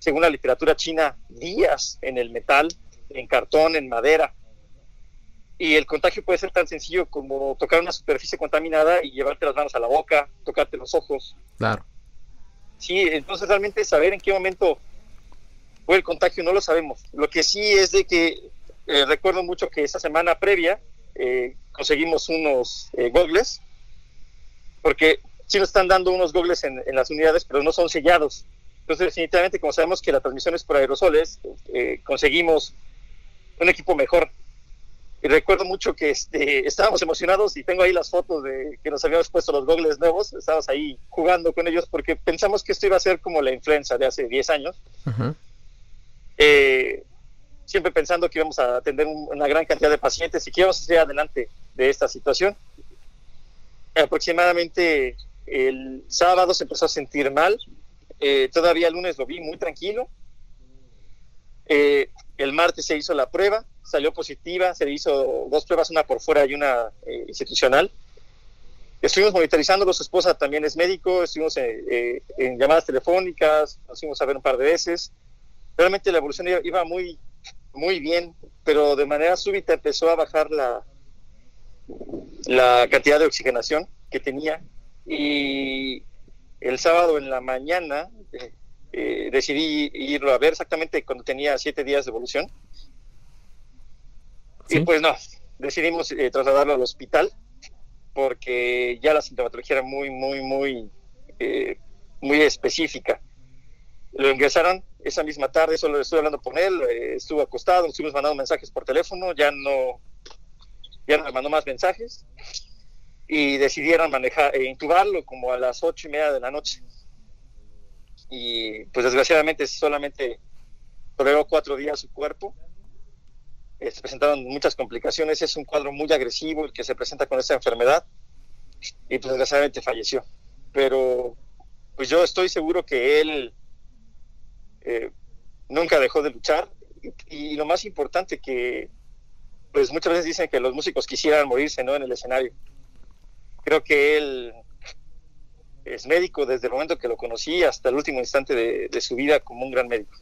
según la literatura china, días en el metal, en cartón, en madera y el contagio puede ser tan sencillo como tocar una superficie contaminada y llevarte las manos a la boca, tocarte los ojos. Claro. Sí, entonces realmente saber en qué momento fue el contagio no lo sabemos. Lo que sí es de que eh, recuerdo mucho que esta semana previa eh, conseguimos unos eh, gogles, porque sí nos están dando unos gogles en, en, las unidades, pero no son sellados. Entonces, definitivamente, como sabemos que la transmisión es por aerosoles, conseguimos un equipo mejor y recuerdo mucho que este, estábamos emocionados y tengo ahí las fotos de que nos habíamos puesto los gogles nuevos, estábamos ahí jugando con ellos porque pensamos que esto iba a ser como la influenza de hace 10 años. eh, siempre pensando que íbamos a atender una gran cantidad de pacientes y que íbamos a seguir adelante de esta situación. Aproximadamente el sábado se empezó a sentir mal, eh, todavía el lunes lo vi muy tranquilo. Eh, el martes se hizo la prueba, salió positiva, se hizo dos pruebas, una por fuera y una eh, institucional. Estuvimos monitorizando, su esposa también es médico, estuvimos eh, eh, en llamadas telefónicas, nos fuimos a ver un par de veces. Realmente la evolución iba, muy, muy bien, pero de manera súbita empezó a bajar la, la cantidad de oxigenación que tenía y el sábado en la mañana eh, decidí irlo a ver exactamente cuando tenía siete días de evolución. ¿Sí? Y pues no, decidimos eh, trasladarlo al hospital porque ya la sintomatología era muy, muy, muy, eh, muy específica. Lo ingresaron esa misma tarde, solo estuve hablando con él, eh, estuvo acostado, estuvimos mandando mensajes por teléfono, ya no, ya no me mandó más mensajes y decidieron manejar, eh, intubarlo como a las ocho y media de la noche y pues desgraciadamente solamente toleró cuatro días su cuerpo. Eh, se presentaron muchas complicaciones, es un cuadro muy agresivo el que se presenta con esta enfermedad y pues desgraciadamente falleció. Pero pues yo estoy seguro que él eh, nunca dejó de luchar y, y, lo más importante que pues muchas veces dicen que los músicos quisieran morirse no en el escenario. Creo que él es médico desde el momento que lo conocí hasta el último instante de, de su vida como un gran médico.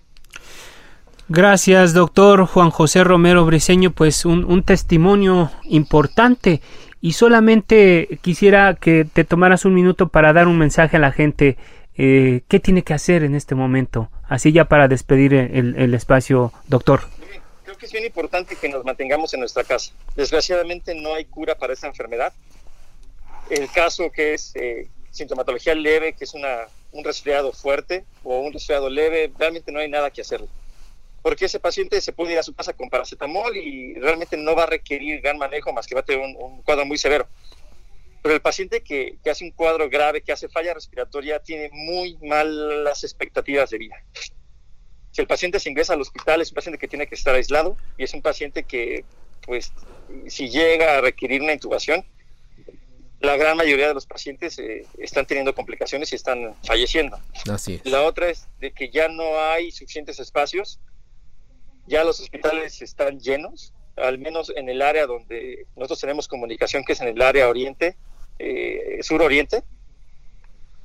Gracias, doctor Juan José Romero Briseño, pues un, un, testimonio importante y solamente quisiera que te tomaras un minuto para dar un mensaje a la gente. Eh, ¿Qué tiene que hacer en este momento? Así ya para despedir el, el espacio, doctor. Creo que es bien importante que nos mantengamos en nuestra casa. Desgraciadamente no hay cura para esta enfermedad. El caso que es eh, sintomatología leve, que es una, un resfriado fuerte o un resfriado leve, realmente no hay nada que hacer. Porque ese paciente se puede ir a su casa con paracetamol y realmente no va a requerir gran manejo más que va a tener un, un cuadro muy severo. Pero el paciente que, que, hace un cuadro grave, que hace falla respiratoria, tiene muy malas expectativas de vida. Si el paciente se ingresa al hospital, es un paciente que tiene que estar aislado y es un paciente que, pues, si llega a requerir una intubación, la gran mayoría de los pacientes eh, están teniendo complicaciones y están falleciendo. Así es. La otra es de que ya no hay suficientes espacios, ya los hospitales están llenos, al menos en el área donde nosotros tenemos comunicación, que es en el área oriente, eh, sur-oriente,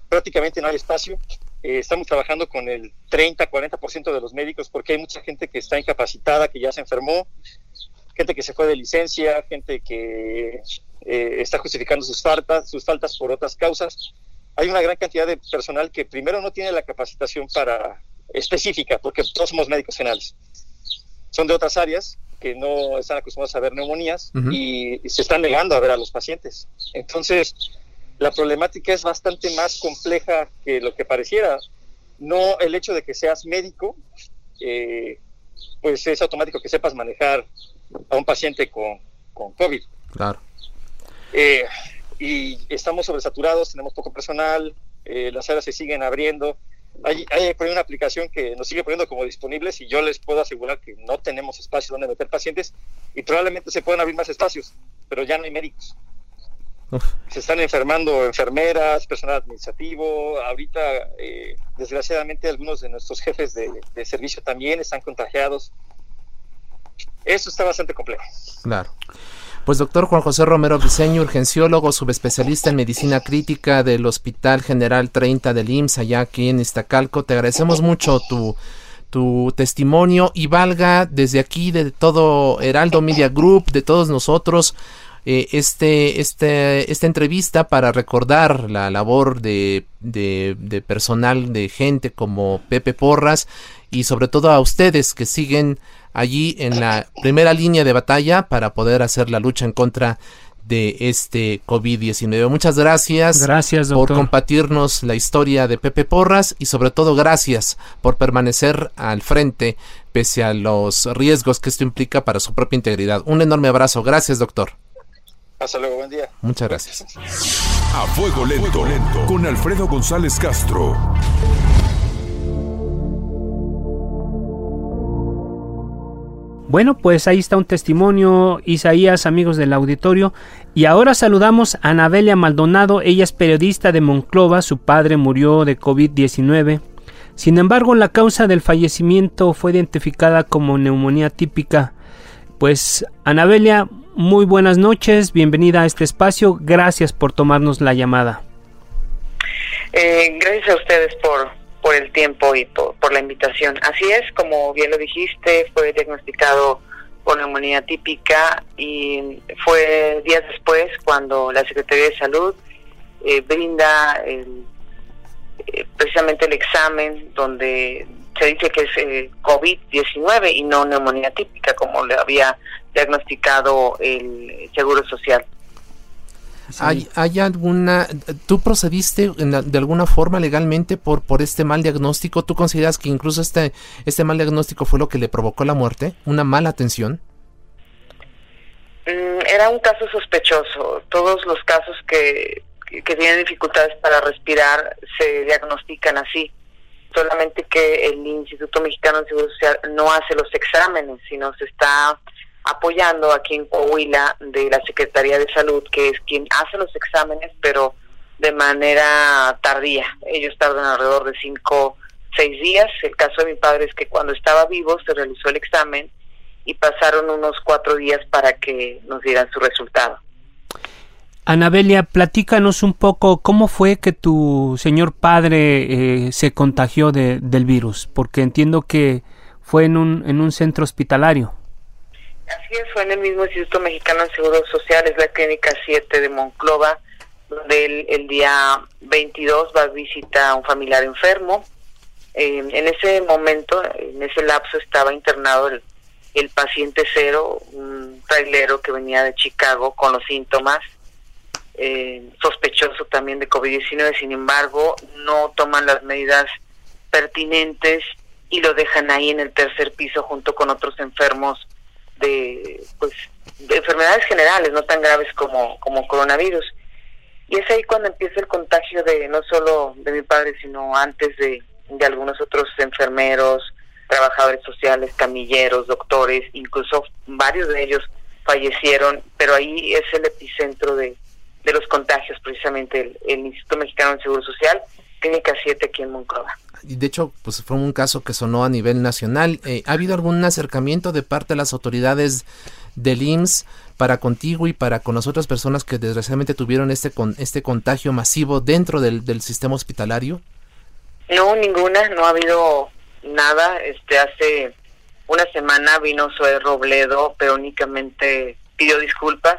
prácticamente no hay espacio. Eh, estamos trabajando con el 30-40% de los médicos porque hay mucha gente que está incapacitada, que ya se enfermó, gente que se fue de licencia, gente que eh, está justificando sus faltas, sus faltas por otras causas. Hay una gran cantidad de personal que primero no tiene la capacitación para específica, porque todos somos médicos generales. Son de otras áreas, que no están acostumbrados a ver neumonías y, se están negando a ver a los pacientes. Entonces, la problemática es bastante más compleja que lo que pareciera. No el hecho de que seas médico, eh, pues es automático que sepas manejar a un paciente con, con COVID. Claro. Eh, y estamos sobresaturados, tenemos poco personal, eh, las áreas se siguen abriendo. Hay, hay una aplicación que nos sigue poniendo como disponibles y yo les puedo asegurar que no tenemos espacio donde meter pacientes y probablemente se puedan abrir más espacios, pero ya no hay médicos. Se están enfermando enfermeras, personal administrativo. Ahorita, eh, desgraciadamente, algunos de nuestros jefes de, de, servicio también están contagiados. Eso está bastante complejo. Claro. Pues doctor Juan José Romero Briceño, urgenciólogo, subespecialista en medicina crítica del Hospital General 30 del IMSS, allá aquí en Iztacalco, te agradecemos mucho tu, tu testimonio y valga desde aquí, de todo Heraldo Media Group, de todos nosotros, eh, este, este, esta entrevista para recordar la labor de, de, de personal, de gente como Pepe Porras y sobre todo a ustedes que siguen allí en la primera línea de batalla para poder hacer la lucha en contra de este COVID-19. Muchas gracias, gracias por compartirnos la historia de Pepe Porras y sobre todo gracias por permanecer al frente pese a los riesgos que esto implica para su propia integridad. Un enorme abrazo. Gracias, doctor. Hasta luego, buen día. Muchas gracias. A fuego lento, lento. con Alfredo González Castro. Bueno, pues ahí está un testimonio, Isaías, amigos del auditorio. Y ahora saludamos a Anabelia Maldonado, ella es periodista de Monclova, su padre murió de COVID-19. Sin embargo, la causa del fallecimiento fue identificada como neumonía típica. Pues, Anabelia, muy buenas noches, bienvenida a este espacio, gracias por tomarnos la llamada. Eh, gracias a ustedes por, por el tiempo y por, la invitación. Así es, como bien lo dijiste, fue diagnosticado con neumonía típica y fue días después cuando la Secretaría de Salud eh, brinda el, eh, precisamente el examen donde se dice que es eh, COVID-19 y no neumonía típica como le había diagnosticado el Seguro Social. ¿Hay, ¿Hay, alguna, tú procediste de alguna forma legalmente por, por este mal diagnóstico? ¿Tú consideras que incluso este, este mal diagnóstico fue lo que le provocó la muerte? ¿Una mala atención? Mm, era un caso sospechoso. Todos los casos que, que tienen dificultades para respirar se diagnostican así. Solamente que el Instituto Mexicano de Seguro Social no hace los exámenes, sino se está apoyando aquí en Coahuila de la Secretaría de Salud, que es quien hace los exámenes, pero de manera tardía. Ellos tardan alrededor de cinco, seis días. El caso de mi padre es que cuando estaba vivo se realizó el examen y pasaron unos cuatro días para que nos dieran su resultado. Anabelia, platícanos un poco cómo fue que tu señor padre eh, se contagió de, del virus, porque entiendo que fue en un, en un centro hospitalario. Así es, fue en el mismo Instituto Mexicano de Seguro Social, es la clínica 7 de Monclova, donde el, día 22 va a visitar a un familiar enfermo. en ese momento, en ese lapso, estaba internado el, el paciente cero, un trailero que venía de Chicago con los síntomas, eh, sospechoso también de COVID-19, sin embargo, no toman las medidas pertinentes y lo dejan ahí en el tercer piso junto con otros enfermos de, pues, de enfermedades generales, no tan graves como, como coronavirus. Y es ahí cuando empieza el contagio de no solo de mi padre, sino antes de, de algunos otros enfermeros, trabajadores sociales, camilleros, doctores, incluso varios de ellos fallecieron, pero ahí es el epicentro de, de los contagios, precisamente el, el Instituto Mexicano de Seguro Social, Clínica 7 aquí en Monclova y de hecho pues fue un caso que sonó a nivel nacional. Eh, ¿Ha habido algún acercamiento de parte de las autoridades del IMSS para contigo y para con las otras personas que desgraciadamente tuvieron este con este contagio masivo dentro del, del sistema hospitalario? No, ninguna, no ha habido nada. Este hace una semana vino Zoe Robledo, pero únicamente pidió disculpas.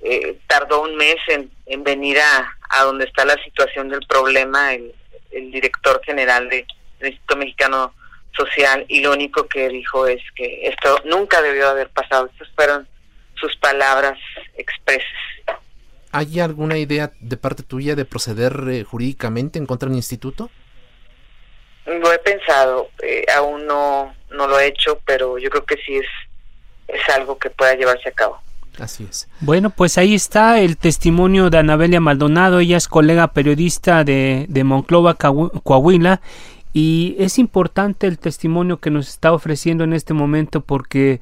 Eh, tardó un mes en, en venir a, a donde está la situación del problema, el, el director general de, del Instituto Mexicano social y lo único que dijo es que esto nunca debió haber pasado. Estas fueron sus palabras expresas. ¿Hay alguna idea de parte tuya de proceder eh, jurídicamente en contra del instituto? Lo he pensado, eh, aún no, no lo he hecho, pero yo creo que sí es, es algo que pueda llevarse a cabo. Así es. Bueno, pues ahí está el testimonio de Anabelia Maldonado. Ella es colega periodista de, de Monclova, Coahuila. Y es importante el testimonio que nos está ofreciendo en este momento porque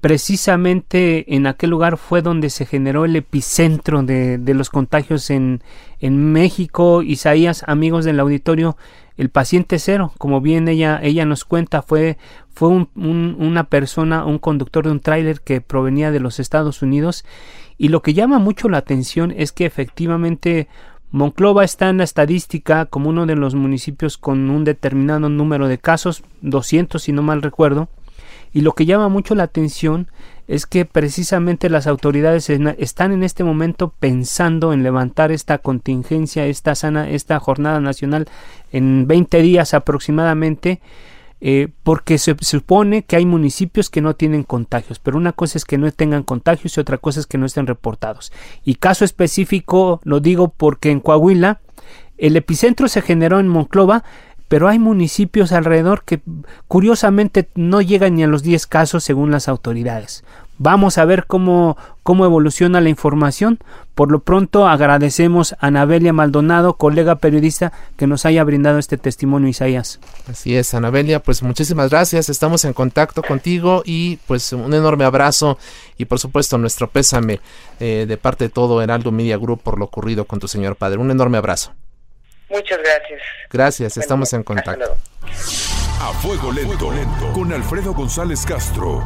precisamente en aquel lugar fue donde se generó el epicentro de, los contagios en, en México. Isaías, amigos del auditorio, el paciente cero, como bien ella, ella nos cuenta, fue, fue un, una persona, un conductor de un tráiler que provenía de los Estados Unidos y lo que llama mucho la atención es que efectivamente Monclova está en la estadística como uno de los municipios con un determinado número de casos, 200 si no mal recuerdo, y lo que llama mucho la atención es que precisamente las autoridades están en este momento pensando en levantar esta contingencia, esta sana, esta jornada nacional en 20 días aproximadamente, eh, porque se, supone que hay municipios que no tienen contagios, pero una cosa es que no tengan contagios y otra cosa es que no estén reportados. Y caso específico lo digo porque en Coahuila el epicentro se generó en Monclova, pero hay municipios alrededor que curiosamente no llegan ni a los 10 casos según las autoridades. Vamos a ver cómo, cómo evoluciona la información. Por lo pronto agradecemos a Anabelia Maldonado, colega periodista, que nos haya brindado este testimonio, Isaías. Así es, Anabelia, pues muchísimas gracias. Estamos en contacto contigo y pues un enorme abrazo y por supuesto nuestro pésame eh, de parte de todo Heraldo Media Group por lo ocurrido con tu señor padre. Un enorme abrazo. Muchas gracias. Gracias, estamos en contacto. A fuego lento, lento, con Alfredo González Castro.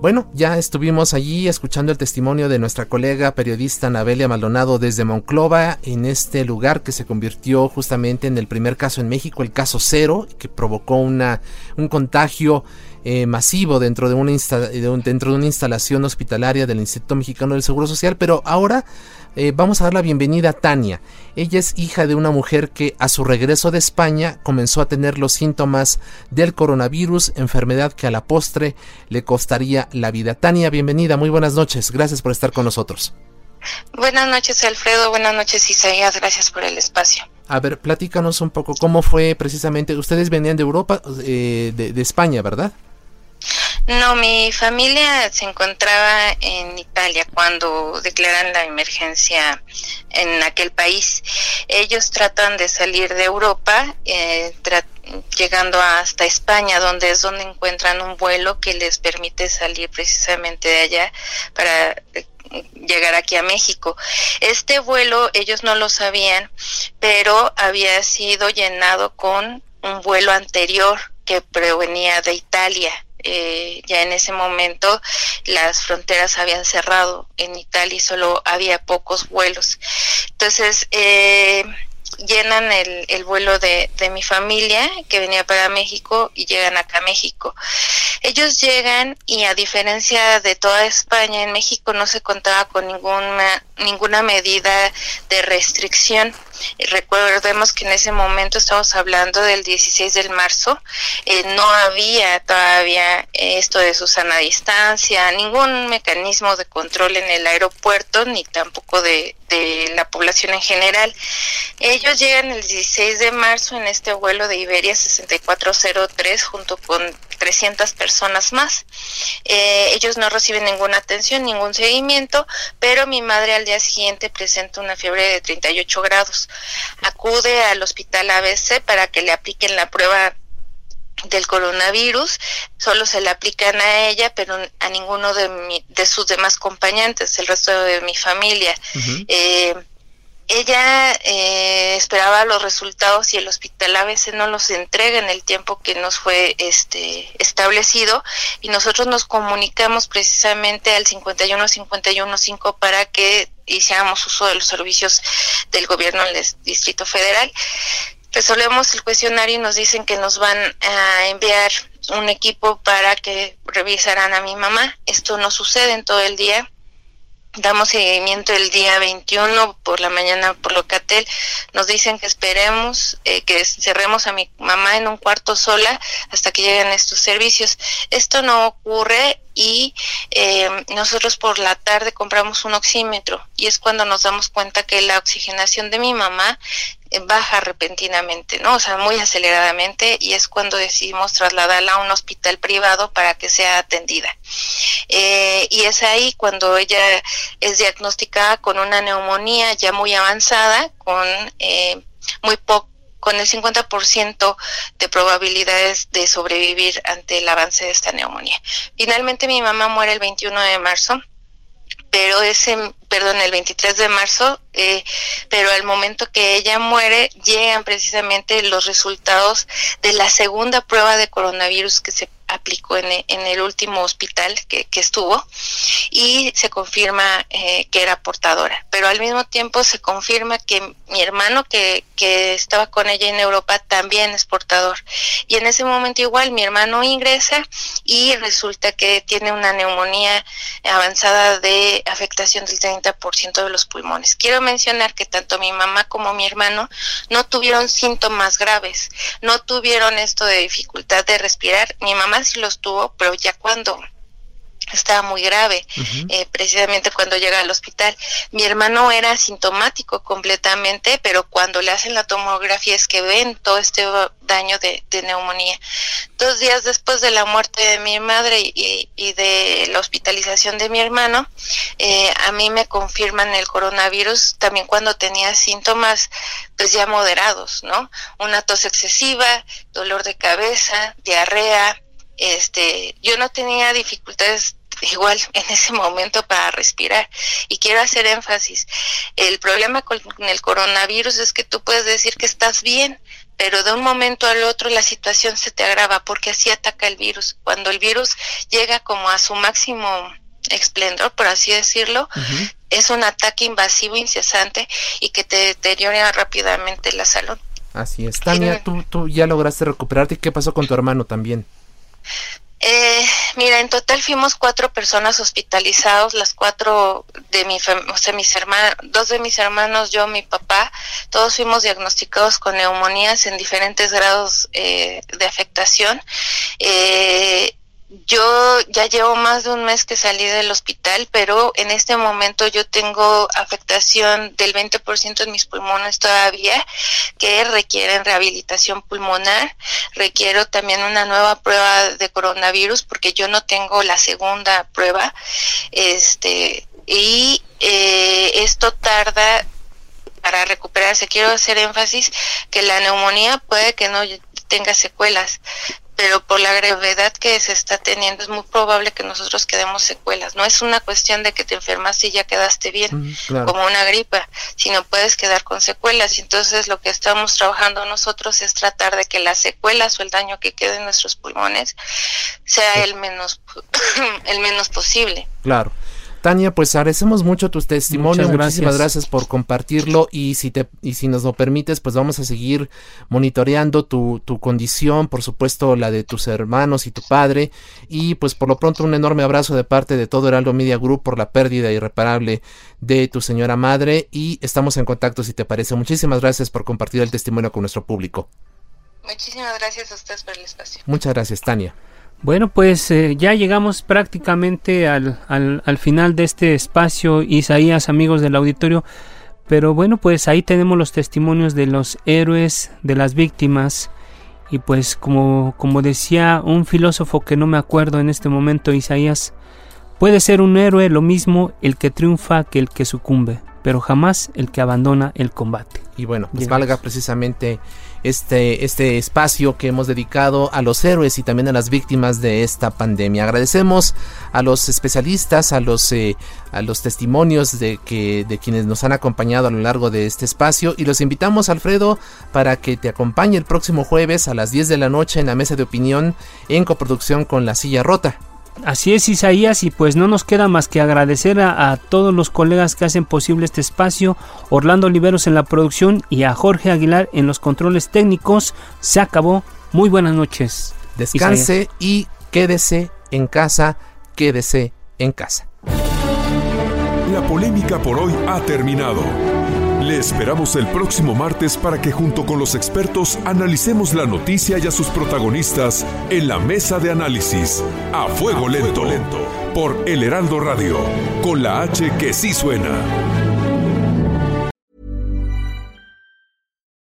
Bueno, ya estuvimos allí escuchando el testimonio de nuestra colega periodista Nabelia Maldonado desde Monclova, en este lugar que se convirtió justamente en el primer caso en México, el caso cero, que provocó una, un contagio eh, masivo dentro de, una dentro de una instalación hospitalaria del Instituto Mexicano del Seguro Social, pero ahora eh, vamos a dar la bienvenida a Tania. Ella es hija de una mujer que a su regreso de España comenzó a tener los síntomas del coronavirus, enfermedad que a la postre le costaría la vida. Tania, bienvenida, muy buenas noches, gracias por estar con nosotros. Buenas noches Alfredo, buenas noches Isaías, gracias por el espacio. A ver, platícanos un poco cómo fue precisamente, ustedes venían de Europa, eh, de España, ¿verdad? No, mi familia se encontraba en Italia cuando declaran la emergencia en aquel país. Ellos tratan de salir de Europa, eh, llegando hasta España, donde es donde encuentran un vuelo que les permite salir precisamente de allá para eh, llegar aquí a México. Este vuelo ellos no lo sabían, pero había sido llenado con un vuelo anterior que provenía de Italia eh, ya en ese momento las fronteras habían cerrado en Italia y solo había pocos vuelos. Entonces, eh, llenan el, el vuelo de, de, mi familia que venía para México y llegan acá a México. Ellos llegan y a diferencia de toda España, en México no se contaba con ninguna, ninguna medida de restricción. Recordemos que en ese momento estamos hablando del 16 de marzo, eh, no había todavía esto de Susana distancia, ningún mecanismo de control en el aeropuerto, ni tampoco de, de la población en general. Ellos llegan el 16 de marzo en este vuelo de Iberia 6403 junto con 300 personas más. Eh, ellos no reciben ninguna atención, ningún seguimiento, pero mi madre al día siguiente presenta una fiebre de 38 grados. Acude al hospital ABC para que le apliquen la prueba del coronavirus, solo se le aplican a ella, pero a ninguno de, mi, de sus demás acompañantes, el resto de mi familia. eh, ella eh, esperaba los resultados y el hospital a veces no los entrega en el tiempo que nos fue este establecido y nosotros nos comunicamos precisamente al 51515 para que hiciéramos uso de los servicios del gobierno del Distrito Federal. Resolvemos el cuestionario y nos dicen que nos van a enviar un equipo para que revisaran a mi mamá. Esto no sucede en todo el día damos seguimiento el día 21 por la mañana por Locatel. Nos dicen que esperemos, eh, que cerremos a mi mamá en un cuarto sola hasta que lleguen estos servicios. Esto no ocurre y eh, nosotros por la tarde compramos un oxímetro y es cuando nos damos cuenta que la oxigenación de mi mamá baja repentinamente, ¿no? O sea, muy aceleradamente y es cuando decidimos trasladarla a un hospital privado para que sea atendida. Eh, y es ahí cuando ella es diagnosticada con una neumonía ya muy avanzada, con eh, muy poco con el 50% de probabilidades de sobrevivir ante el avance de esta neumonía. Finalmente mi mamá muere el 21 de marzo pero ese, perdón, el 23 de marzo, eh, pero al momento que ella muere, llegan precisamente los resultados de la segunda prueba de coronavirus que se aplicó en, el último hospital que, estuvo y se confirma eh, que era portadora. Pero al mismo tiempo se confirma que mi hermano que estaba con ella en Europa también es portador. Y en ese momento igual mi hermano ingresa y resulta que tiene una neumonía avanzada de afectación del 30% de los pulmones. Quiero mencionar que tanto mi mamá como mi hermano no tuvieron síntomas graves, no tuvieron esto de dificultad de respirar. Mi mamá sí los tuvo, pero ya cuando estaba muy grave, eh, precisamente cuando llega al hospital. Mi hermano era asintomático completamente, pero cuando le hacen la tomografía es que ven todo este daño de, neumonía. Dos días después de la muerte de mi madre y, de la hospitalización de mi hermano, eh, a mí me confirman el coronavirus también cuando tenía síntomas pues ya moderados, ¿no? Una tos excesiva, dolor de cabeza, diarrea, este, yo no tenía dificultades igual en ese momento para respirar. Y quiero hacer énfasis, el problema con el coronavirus es que tú puedes decir que estás bien, pero de un momento al otro la situación se te agrava porque así ataca el virus. Cuando el virus llega como a su máximo esplendor, por así decirlo, es un ataque invasivo incesante y que te deteriora rápidamente la salud. Así es. Tania, tú, tú ya lograste recuperarte. ¿Qué pasó con tu hermano también? Eh, mira, en total fuimos cuatro personas hospitalizados, las cuatro de mi, o sea, mis hermanos, dos de mis hermanos, yo, mi papá, todos fuimos diagnosticados con neumonías en diferentes grados eh, de afectación. Eh, yo ya llevo más de un mes que salí del hospital, pero en este momento yo tengo afectación del 20% en mis pulmones todavía, que requieren rehabilitación pulmonar. Requiero también una nueva prueba de coronavirus porque yo no tengo la segunda prueba. Este, y eh, esto tarda para recuperarse. Quiero hacer énfasis que la neumonía puede que no tenga secuelas, pero por la gravedad que se está teniendo es muy probable que nosotros quedemos secuelas. No es una cuestión de que te enfermas y ya quedaste bien, como una gripa, sino puedes quedar con secuelas. Y entonces lo que estamos trabajando nosotros es tratar de que las secuelas o el daño que quede en nuestros pulmones sea el menos, el menos posible. Claro. Tania, pues agradecemos mucho tus testimonios. Muchísimas gracias por compartirlo y si te y si nos lo permites, pues vamos a seguir monitoreando tu, tu condición, por supuesto la de tus hermanos y tu padre y pues por lo pronto un enorme abrazo de parte de todo Heraldo Media Group por la pérdida irreparable de tu señora madre y estamos en contacto si te parece. Muchísimas gracias por compartir el testimonio con nuestro público. Muchísimas gracias a ustedes por el espacio. Muchas gracias, Tania. Bueno, pues eh, ya llegamos prácticamente al, al, al, final de este espacio, Isaías, amigos del auditorio. Pero bueno, pues ahí tenemos los testimonios de los héroes, de las víctimas. Y pues como, como decía un filósofo que no me acuerdo en este momento, Isaías, puede ser un héroe lo mismo el que triunfa que el que sucumbe, pero jamás el que abandona el combate. Y bueno, pues valga precisamente este, este espacio que hemos dedicado a los héroes y también a las víctimas de esta pandemia. Agradecemos a los especialistas, a los, eh, a los testimonios de, que, de quienes nos han acompañado a lo largo de este espacio y los invitamos, Alfredo, para que te acompañe el próximo jueves a las 10 de la noche en la mesa de opinión en coproducción con La Silla Rota. Así es Isaías y pues no nos queda más que agradecer a, todos los colegas que hacen posible este espacio, Orlando Oliveros en la producción y a Jorge Aguilar en los controles técnicos. Se acabó. Muy buenas noches. Descanse y quédese en casa, quédese en casa. La polémica por hoy ha terminado. Le esperamos el próximo martes para que junto con los expertos analicemos la noticia y a sus protagonistas en la mesa de análisis a fuego, lento, lento por El Heraldo Radio con la H que sí suena.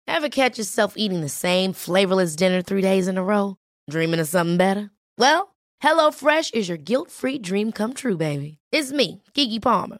Ever catch yourself eating the same flavorless dinner three days in a row? Dreaming of something better? Well, HelloFresh is your guilt-free dream come true, baby. It's me, Kiki Palmer.